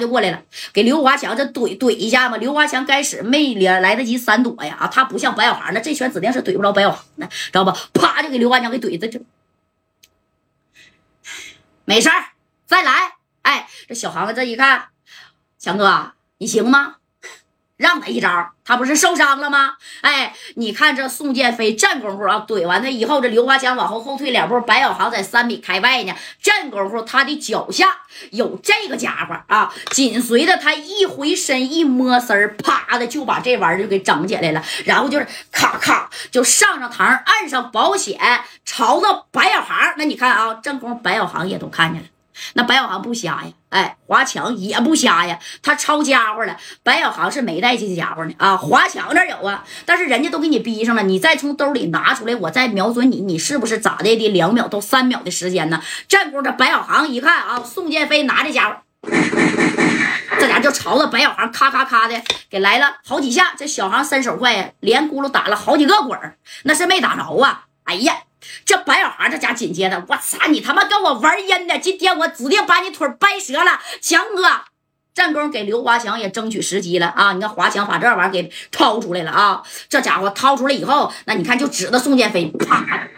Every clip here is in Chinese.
就过来了，给刘华强这怼怼一下嘛。刘华强开始没脸来得及闪躲呀，啊，他不像白小航，那这拳指定是怼不着白小航的，知道吧？啪就给刘华强给怼的就没事儿，再来。哎，这小航子这一看，强哥你行吗？让他一招，他不是受伤了吗？哎，你看这宋建飞这功夫啊，怼完他以后，这刘华强往后后退两步，白小航在三米开外呢。这功夫他的脚下有这个家伙啊，紧随着他一回身一摸身儿，啪的就把这玩意儿就给整起来了，然后就是咔咔就上上膛，按上保险，朝着白小航。那你看啊，这功夫白小航也都看见了。那白小航不瞎呀，哎，华强也不瞎呀，他抄家伙了。白小航是没带这家伙呢啊，华强那有啊，但是人家都给你逼上了，你再从兜里拿出来，我再瞄准你，你是不是咋的的？两秒到三秒的时间呢？这功夫，白小航一看啊，宋建飞拿这家伙，这家就朝着白小航咔咔咔的给来了好几下。这小航身手快呀，连咕噜打了好几个滚那是没打着啊。哎呀！这白小航这家紧接着，我操你他妈跟我玩阴的！今天我指定把你腿掰折了，强哥，战功给刘华强也争取时机了啊！你看华强把这玩意儿给掏出来了啊！这家伙掏出来以后，那你看就指着宋建飞，啪，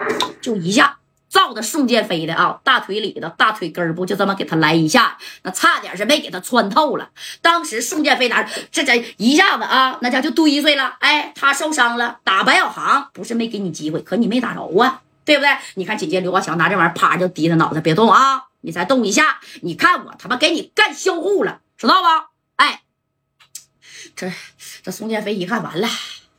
就一下照着宋建飞的啊大腿里的大腿根部，就这么给他来一下，那差点是没给他穿透了。当时宋建飞拿这这一下子啊，那家就堆碎了。哎，他受伤了，打白小航不是没给你机会，可你没打着啊。对不对？你看，紧接刘华强拿这玩意儿，啪就低着脑袋，别动啊！你再动一下，你看我他妈给你干销户了，知道不？哎，这这宋建飞一看完了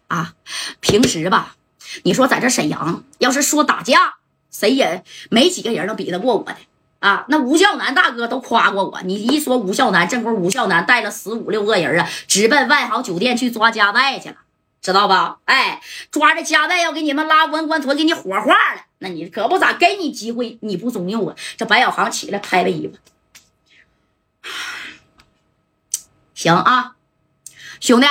啊！平时吧，你说在这沈阳，要是说打架，谁也没几个人能比得过我的啊！那吴孝南大哥都夸过我，你一说吴孝南，正宫吴孝南带了十五六个人啊，直奔万豪酒店去抓加代去了。知道吧？哎，抓着夹带要给你们拉文官屯，给你火化了。那你可不咋给你机会，你不中用啊！这白小航起来拍了衣服，行啊，兄弟，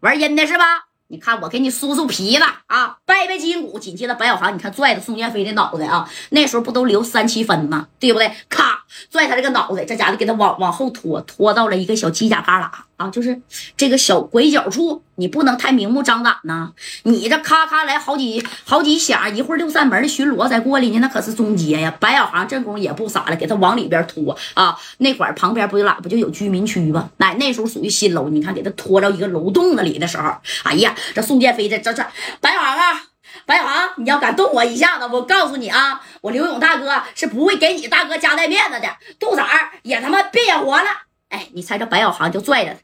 玩阴的是吧？你看我给你酥酥皮子啊，掰掰筋骨。紧接着白小航，你看拽着宋建飞的脑袋啊，那时候不都留三七分吗？对不对？咔，拽他这个脑袋，这家伙给他往往后拖，拖到了一个小犄角旮旯啊，就是这个小拐角处。你不能太明目张胆呐！你这咔咔来好几好几响，一会儿六扇门的巡逻再过来呢，那可是中街呀！白小航这功夫也不傻了，给他往里边拖啊！那会儿旁边不就哪不就有居民区吗？那那时候属于新楼，你看给他拖到一个楼洞子里的时候，哎呀，这宋建飞这这这白小航啊，白小航，你要敢动我一下子，我告诉你啊，我刘勇大哥是不会给你大哥家带面子的，杜子儿也他妈别活了！哎，你猜这白小航就拽着他，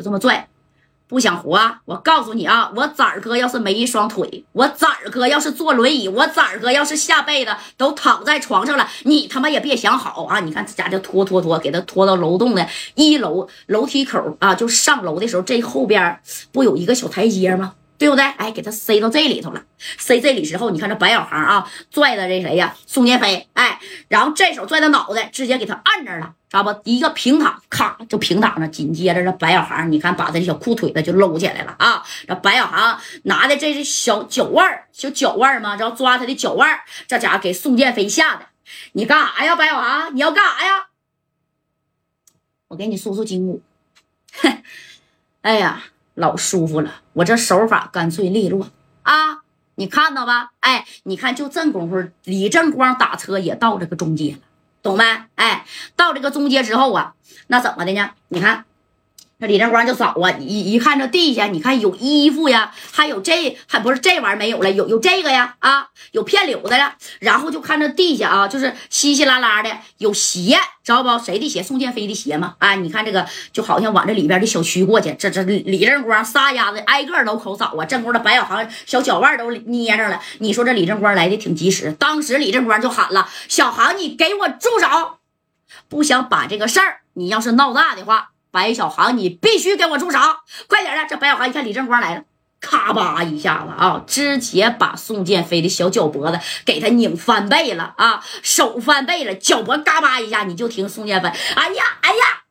就这么拽。不想活？啊我告诉你啊，我崽儿哥要是没一双腿，我崽儿哥要是坐轮椅，我崽儿哥要是下辈子都躺在床上了，你他妈也别想好啊！你看这家就拖拖拖，给他拖到楼栋的一楼楼梯口啊，就上楼的时候，这后边不有一个小台阶吗？对不对？哎，给他塞到这里头了。塞这里之后，你看这白小航啊，拽的这谁呀？宋建飞。哎，然后这手拽他脑袋，直接给他按这了，知道不？一个平躺，咔就平躺着。紧接着这白小航，你看把他小裤腿子就搂起来了啊！这白小航拿的这是小脚腕小脚腕嘛，然后抓他的脚腕这家伙给宋建飞吓的。你干啥呀，白小航？你要干啥呀？我给你叔叔筋骨。哼，哎呀。老舒服了，我这手法干脆利落啊！你看到吧？哎，你看就这功夫，李正光打车也到这个中街了，懂没？哎，到这个中街之后啊，那怎么的呢？你看。那李正光就找啊，一一看这地下，你看有衣服呀，还有这还不是这玩意儿没有了，有有这个呀啊，有片柳的了。然后就看这地下啊，就是稀稀拉拉的有鞋，知道不？谁的鞋？宋建飞的鞋吗？啊，你看这个就好像往这里边的小区过去，这这李正光撒丫子挨个楼口找啊，正宫的白小航小脚腕都捏上了。你说这李正光来的挺及时，当时李正光就喊了：“小航，你给我住手！不想把这个事儿，你要是闹大的话。”白小航，你必须给我住手！快点的！这白小航一看李正光来了，咔吧一下子啊，直接把宋建飞的小脚脖子给他拧翻倍了啊，手翻倍了，脚脖嘎巴一下，你就听宋建飞，哎呀，哎呀！